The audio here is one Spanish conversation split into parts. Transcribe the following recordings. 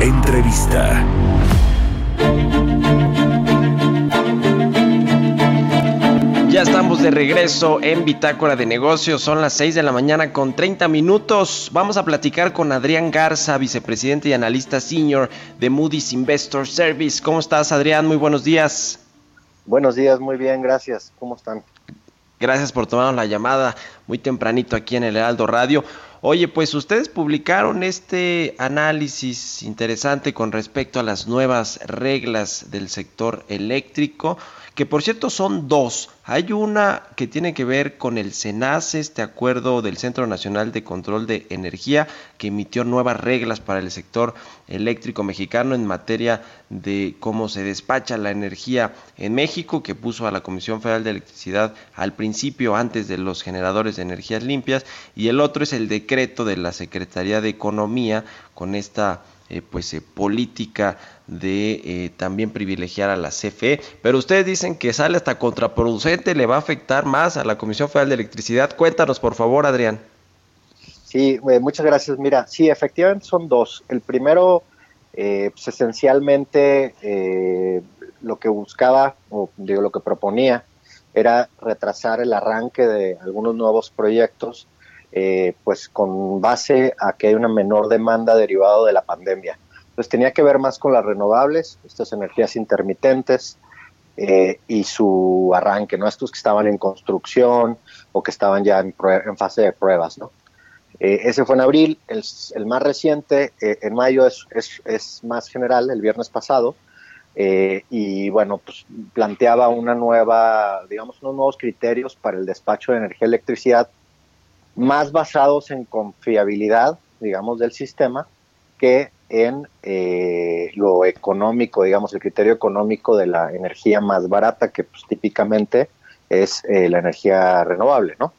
Entrevista. Ya estamos de regreso en Bitácora de Negocios. Son las 6 de la mañana con 30 minutos. Vamos a platicar con Adrián Garza, vicepresidente y analista senior de Moody's Investor Service. ¿Cómo estás, Adrián? Muy buenos días. Buenos días, muy bien, gracias. ¿Cómo están? Gracias por tomarnos la llamada muy tempranito aquí en el Heraldo Radio. Oye, pues ustedes publicaron este análisis interesante con respecto a las nuevas reglas del sector eléctrico que por cierto son dos. Hay una que tiene que ver con el SENACE, este acuerdo del Centro Nacional de Control de Energía, que emitió nuevas reglas para el sector eléctrico mexicano en materia de cómo se despacha la energía en México, que puso a la Comisión Federal de Electricidad al principio, antes de los generadores de energías limpias, y el otro es el decreto de la Secretaría de Economía con esta eh, pues eh, política de eh, también privilegiar a la CFE, pero ustedes dicen que sale hasta contraproducente, le va a afectar más a la Comisión Federal de Electricidad. Cuéntanos, por favor, Adrián. Sí, muchas gracias. Mira, sí, efectivamente son dos. El primero, pues esencialmente lo que buscaba, o digo, lo que proponía, era retrasar el arranque de algunos nuevos proyectos eh, pues con base a que hay una menor demanda derivado de la pandemia. Entonces tenía que ver más con las renovables, estas energías intermitentes eh, y su arranque, no estos que estaban en construcción o que estaban ya en, fase de pruebas. ¿no? Eh, ese fue en abril, el, más reciente, en mayo es, más general, el viernes pasado, y bueno, pues planteaba una nueva, digamos, unos nuevos criterios para el despacho de energía y electricidad más basados en confiabilidad, digamos, del sistema que en eh, lo económico, digamos, el criterio económico de la energía más barata, que pues, típicamente es eh, la energía renovable, ¿no?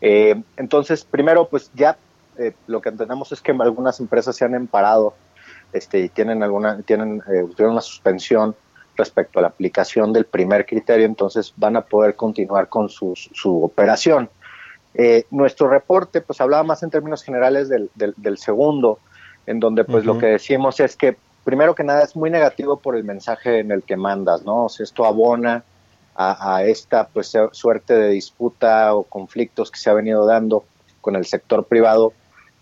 Eh, entonces, primero, pues ya lo que entendemos es que algunas empresas se han emparado este, y tienen alguna, tienen, una suspensión respecto a la aplicación del primer criterio, entonces van a poder continuar con su, su operación. Eh, nuestro reporte pues hablaba más en términos generales del, del, segundo, en donde pues lo que decimos es que primero que nada es muy negativo por el mensaje en el que mandas, ¿no? O sea, esto abona a, esta pues suerte de disputa o conflictos que se ha venido dando con el sector privado,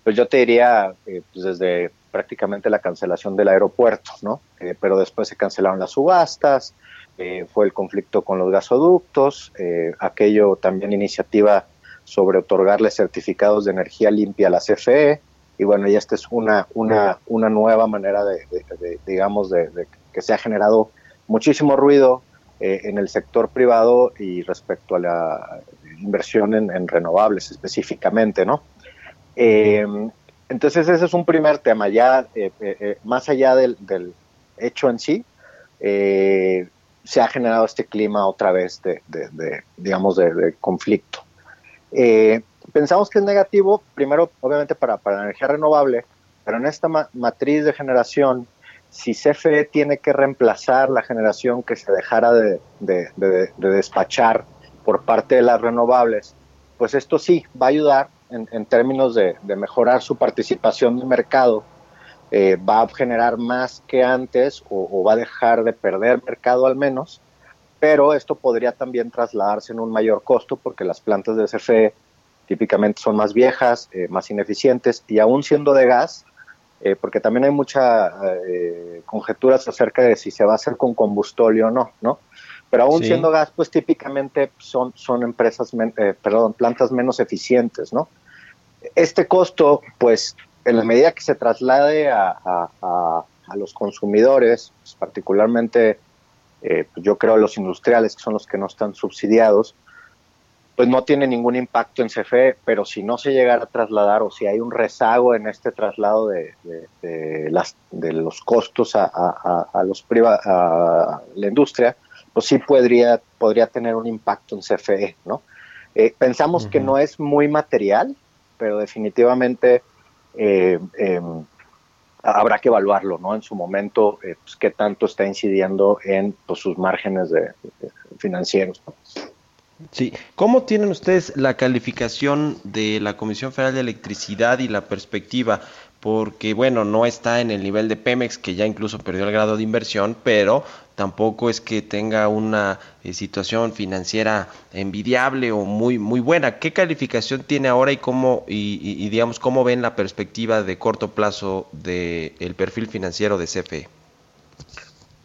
pues yo te diría eh, pues desde prácticamente la cancelación del aeropuerto, ¿no? Eh, pero después se cancelaron las subastas, fue el conflicto con los gasoductos, aquello también iniciativa sobre otorgarle certificados de energía limpia a la CFE. Y bueno, y esta es una, una, una nueva manera de, digamos, de, que se ha generado muchísimo ruido eh, en el sector privado y respecto a la inversión en, renovables específicamente, ¿no? Eh, entonces ese es un primer tema, ya eh, más allá del, del, hecho en sí, se ha generado este clima otra vez de, digamos, de conflicto. Eh, pensamos que es negativo, primero, obviamente, para, para la energía renovable, pero en esta matriz de generación, si CFE tiene que reemplazar la generación que se dejara de, despachar por parte de las renovables, pues esto sí va a ayudar en, términos de, mejorar su participación en el mercado, eh, va a generar más que antes o, va a dejar de perder mercado al menos, pero esto podría también trasladarse en un mayor costo porque las plantas de CFE típicamente son más viejas, eh, más ineficientes y aún siendo de gas, eh, porque también hay muchas eh, conjeturas acerca de si se va a hacer con combustóleo o no, ¿no? Pero aún siendo gas, pues típicamente son, son empresas, perdón, plantas menos eficientes, ¿no? Este costo, pues en la medida que se traslade a, a, a los consumidores, pues, particularmente eh, pues yo creo los industriales, que son los que no están subsidiados, pues no tiene ningún impacto en CFE, pero si no se llegara a trasladar o si hay un rezago en este traslado de, las, de los costos a, a, los a la industria, pues sí podría, podría tener un impacto en CFE, ¿no? Eh, pensamos que no es muy material, pero definitivamente eh, em, habrá que evaluarlo, ¿no? En su momento, eh, pues, qué tanto está incidiendo en pues, sus márgenes de, financieros. Sí, ¿cómo tienen ustedes la calificación de la Comisión Federal de Electricidad y la perspectiva? Porque, bueno, no está en el nivel de Pemex, que ya incluso perdió el grado de inversión, pero tampoco es que tenga una eh, situación financiera envidiable o muy muy buena. ¿Qué calificación tiene ahora y cómo y, digamos cómo ven la perspectiva de corto plazo del el perfil financiero de CFE?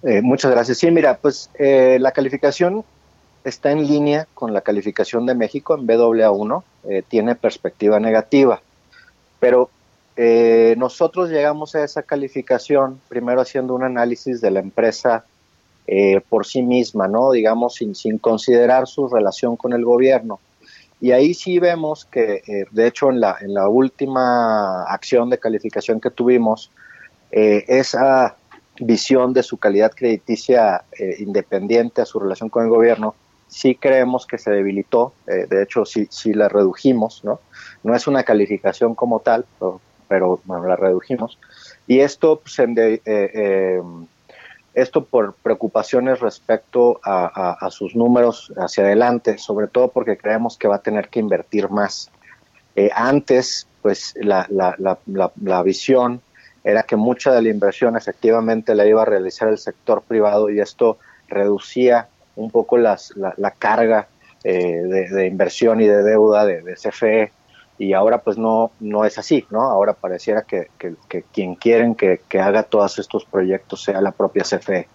Eh, muchas gracias. Sí, mira, pues eh, la calificación está en línea con la calificación de México en BAA1, eh, tiene perspectiva negativa, pero eh, nosotros llegamos a esa calificación primero haciendo un análisis de la empresa eh, por sí misma, ¿no? Digamos, sin, sin considerar su relación con el gobierno. Y ahí sí vemos que, de hecho, en la, última acción de calificación que tuvimos, esa visión de su calidad crediticia independiente a su relación con el gobierno sí creemos que se debilitó, eh, de hecho sí, sí la redujimos, ¿no? No es una calificación como tal, pero, bueno, la redujimos. Y esto, pues, eh, eh, esto por preocupaciones respecto a, sus números hacia adelante, sobre todo porque creemos que va a tener que invertir más. antes, pues la, la, la, la visión era que mucha de la inversión efectivamente la iba a realizar el sector privado y esto reducía un poco las, la, carga eh, de, inversión y de deuda de, CFE y ahora pues no, no es así, ¿no? Ahora pareciera que, quien quieren que, haga todos estos proyectos sea la propia CFE.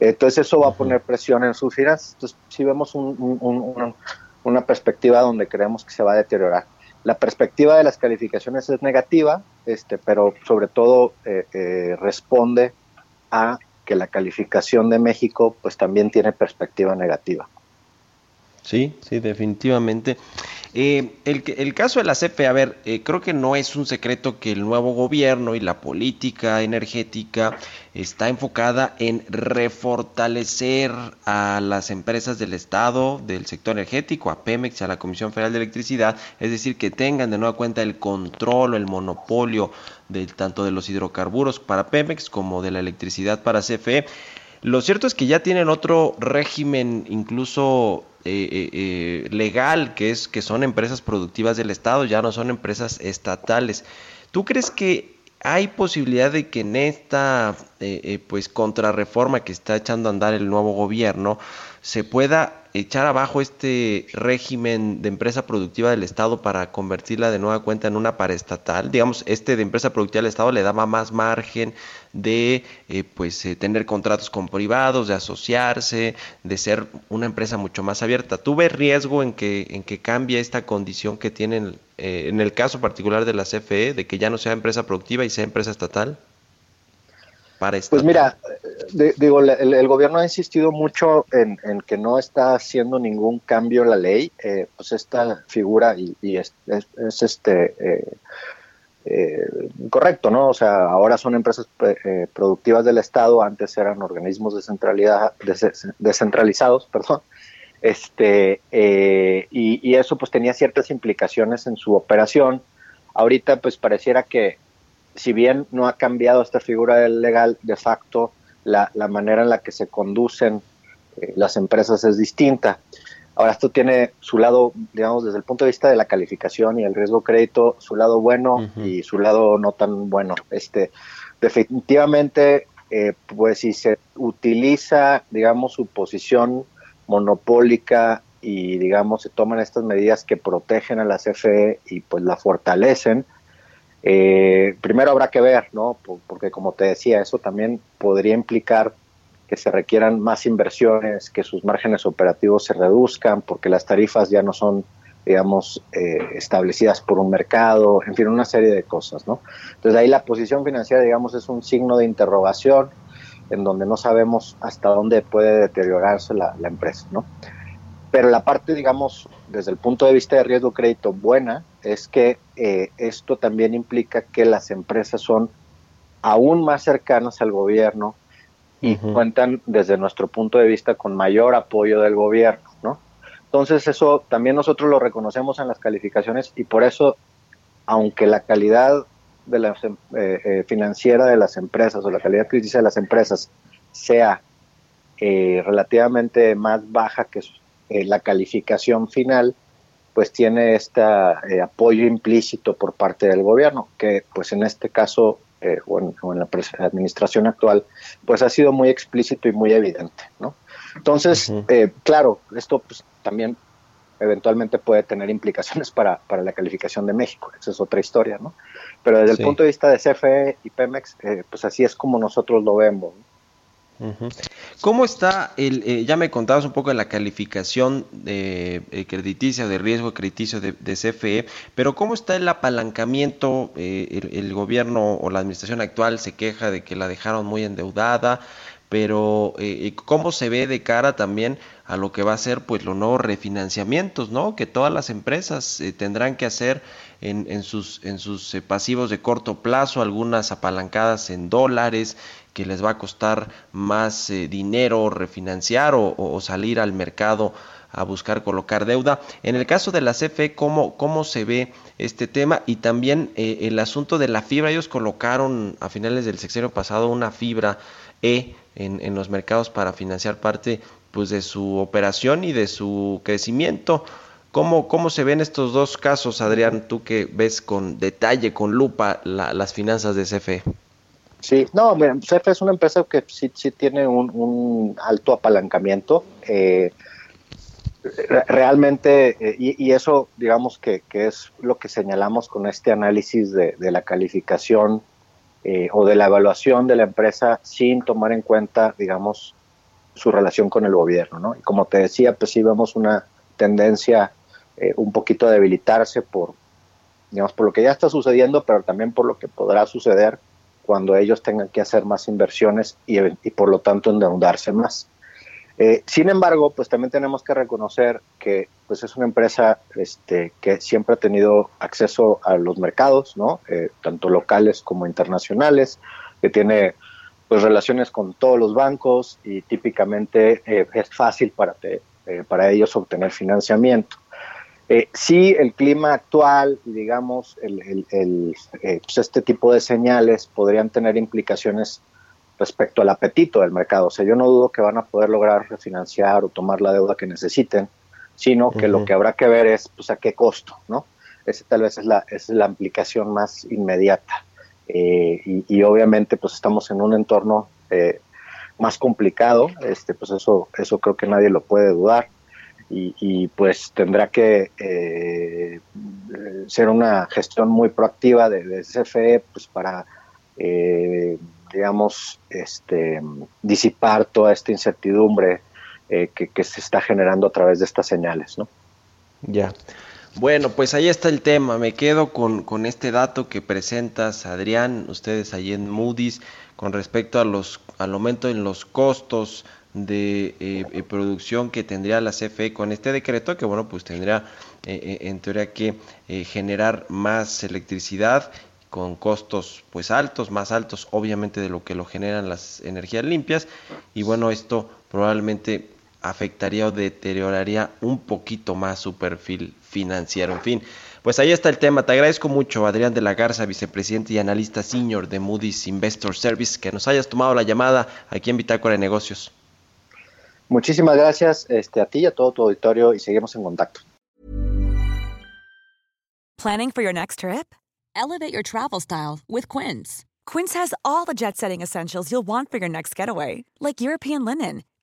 Entonces eso va a poner presión en sus finanzas. Entonces si vemos una perspectiva donde creemos que se va a deteriorar. La perspectiva de las calificaciones es negativa, este, pero sobre todo eh, eh, responde a que la calificación de México pues también tiene perspectiva negativa. Sí, sí, definitivamente. Eh, el, el, caso de la CFE, a ver, eh, creo que no es un secreto que el nuevo gobierno y la política energética está enfocada en refortalecer a las empresas del Estado, del sector energético, a Pemex, a la Comisión Federal de Electricidad, es decir, que tengan de nueva cuenta el control o el monopolio de, tanto de los hidrocarburos para Pemex como de la electricidad para CFE. Lo cierto es que ya tienen otro régimen incluso eh, eh, eh, legal, que es que son empresas productivas del Estado, ya no son empresas estatales. ¿Tú crees que hay posibilidad de que en esta pues contrarreforma que está echando a andar el nuevo gobierno se pueda echar abajo este régimen de empresa productiva del Estado para convertirla de nueva cuenta en una paraestatal. Digamos, este de empresa productiva del Estado le daba más margen de eh, pues eh, tener contratos con privados, de asociarse, de ser una empresa mucho más abierta. ¿Tú ves riesgo en que, en que cambie esta condición que tienen eh, en el caso particular de la CFE, de que ya no sea empresa productiva y sea empresa estatal? Pues mira, digo, el, gobierno ha insistido mucho en, que no está haciendo ningún cambio en la ley. Eh, pues esta figura y, es, este eh, eh, correcto, ¿no? O sea, ahora son empresas productivas del Estado, antes eran organismos descentralizados, perdón. Este, y, y eso pues tenía ciertas implicaciones en su operación. Ahorita pues pareciera que si bien no ha cambiado esta figura legal, de facto la, manera en la que se conducen eh, las empresas es distinta. Ahora, esto tiene su lado, digamos, desde el punto de vista de la calificación y el riesgo crédito, su lado bueno y su lado no tan bueno. Este, definitivamente, eh, pues si se utiliza, digamos, su posición monopólica y, digamos, se toman estas medidas que protegen a la CFE y pues la fortalecen, eh, primero habrá que ver, ¿no? Porque como te decía, eso también podría implicar que se requieran más inversiones, que sus márgenes operativos se reduzcan, porque las tarifas ya no son, digamos, eh, establecidas por un mercado, en fin, una serie de cosas, ¿no? Entonces ahí la posición financiera, digamos, es un signo de interrogación en donde no sabemos hasta dónde puede deteriorarse la, la empresa, ¿no? pero la parte, digamos, desde el punto de vista de riesgo crédito buena, es que eh, esto también implica que las empresas son aún más cercanas al gobierno y cuentan desde nuestro punto de vista con mayor apoyo del gobierno, ¿no? Entonces eso también nosotros lo reconocemos en las calificaciones y por eso, aunque la calidad de la em, eh, eh, financiera de las empresas o la calidad crítica de las empresas sea relativamente más baja que eh, la calificación final pues tiene este apoyo implícito por parte del gobierno, que pues en este caso eh, o, en, la administración actual, pues ha sido muy explícito y muy evidente, ¿no? Entonces, claro, esto pues también eventualmente puede tener implicaciones para, para, la calificación de México, esa es otra historia, ¿no? Pero desde el punto de vista de CFE y Pemex, pues así es como nosotros lo vemos. ¿Cómo está el, eh, ya me contabas un poco de la calificación de, eh, crediticia, de riesgo crediticio de, CFE, pero cómo está el apalancamiento? Eh, el, gobierno o la administración actual se queja de que la dejaron muy endeudada, pero ¿cómo se ve de cara también a lo que va a ser pues los nuevos refinanciamientos, ¿no? Que todas las empresas tendrán que hacer en, en sus, en sus pasivos de corto plazo, algunas apalancadas en dólares, que les va a costar más eh, dinero refinanciar o, salir al mercado a buscar colocar deuda. En el caso de la CFE, ¿cómo, cómo se ve este tema? Y también eh, el asunto de la fibra. Ellos colocaron a finales del sexenio pasado una fibra E en, en los mercados para financiar parte pues, de su operación y de su crecimiento. ¿Cómo, ¿Cómo se ven estos dos casos, Adrián, tú que ves con detalle, con lupa, las finanzas de CFE? Sí, no, mira, CFE es una empresa que sí, sí tiene un, alto apalancamiento. Eh, realmente, eh, y, eso digamos que, es lo que señalamos con este análisis de, la calificación eh, o de la evaluación de la empresa sin tomar en cuenta, digamos, su relación con el gobierno, ¿no? Y como te decía, pues sí vemos una tendencia un poquito a debilitarse por, digamos, por lo que ya está sucediendo, pero también por lo que podrá suceder cuando ellos tengan que hacer más inversiones y, por lo tanto endeudarse más. Eh, sin embargo, pues también tenemos que reconocer que pues es una empresa este, que siempre ha tenido acceso a los mercados, ¿no? Eh, tanto locales como internacionales, que tiene pues relaciones con todos los bancos y típicamente eh, es fácil para, para ellos obtener financiamiento. Eh, sí, el clima actual, digamos, el, eh, pues este tipo de señales podrían tener implicaciones respecto al apetito del mercado. O sea, yo no dudo que van a poder lograr refinanciar o tomar la deuda que necesiten, sino que lo que habrá que ver es, pues, a qué costo, ¿no? Esa tal vez es la, es la implicación más inmediata. Eh, y, y, obviamente, pues, estamos en un entorno más complicado, este, pues eso, eso creo que nadie lo puede dudar. Y, pues tendrá que eh, ser una gestión muy proactiva de, CFE pues para eh, digamos este disipar toda esta incertidumbre eh, que, se está generando a través de estas señales ¿no? ya bueno, pues ahí está el tema. Me quedo con, con, este dato que presentas, Adrián, ustedes allí en Moody's, con respecto a los, al aumento en los costos de eh, eh, producción que tendría la CFE con este decreto, que bueno, pues tendría eh, en teoría que generar más electricidad con costos pues altos, más altos obviamente de lo que lo generan las energías limpias y bueno, esto probablemente afectaría o deterioraría un poquito más su perfil financiero. En fin, pues ahí está el tema. Te agradezco mucho, Adrián de la Garza, vicepresidente y analista senior de Moody's Investor Service, que nos hayas tomado la llamada aquí en Bitácora de Negocios. Muchísimas gracias este, a ti y a todo tu auditorio y seguimos en contacto. Planning for your next trip? Elevate your travel style with Quince. Quince has all the jet setting essentials you'll want for your next getaway, like European linen,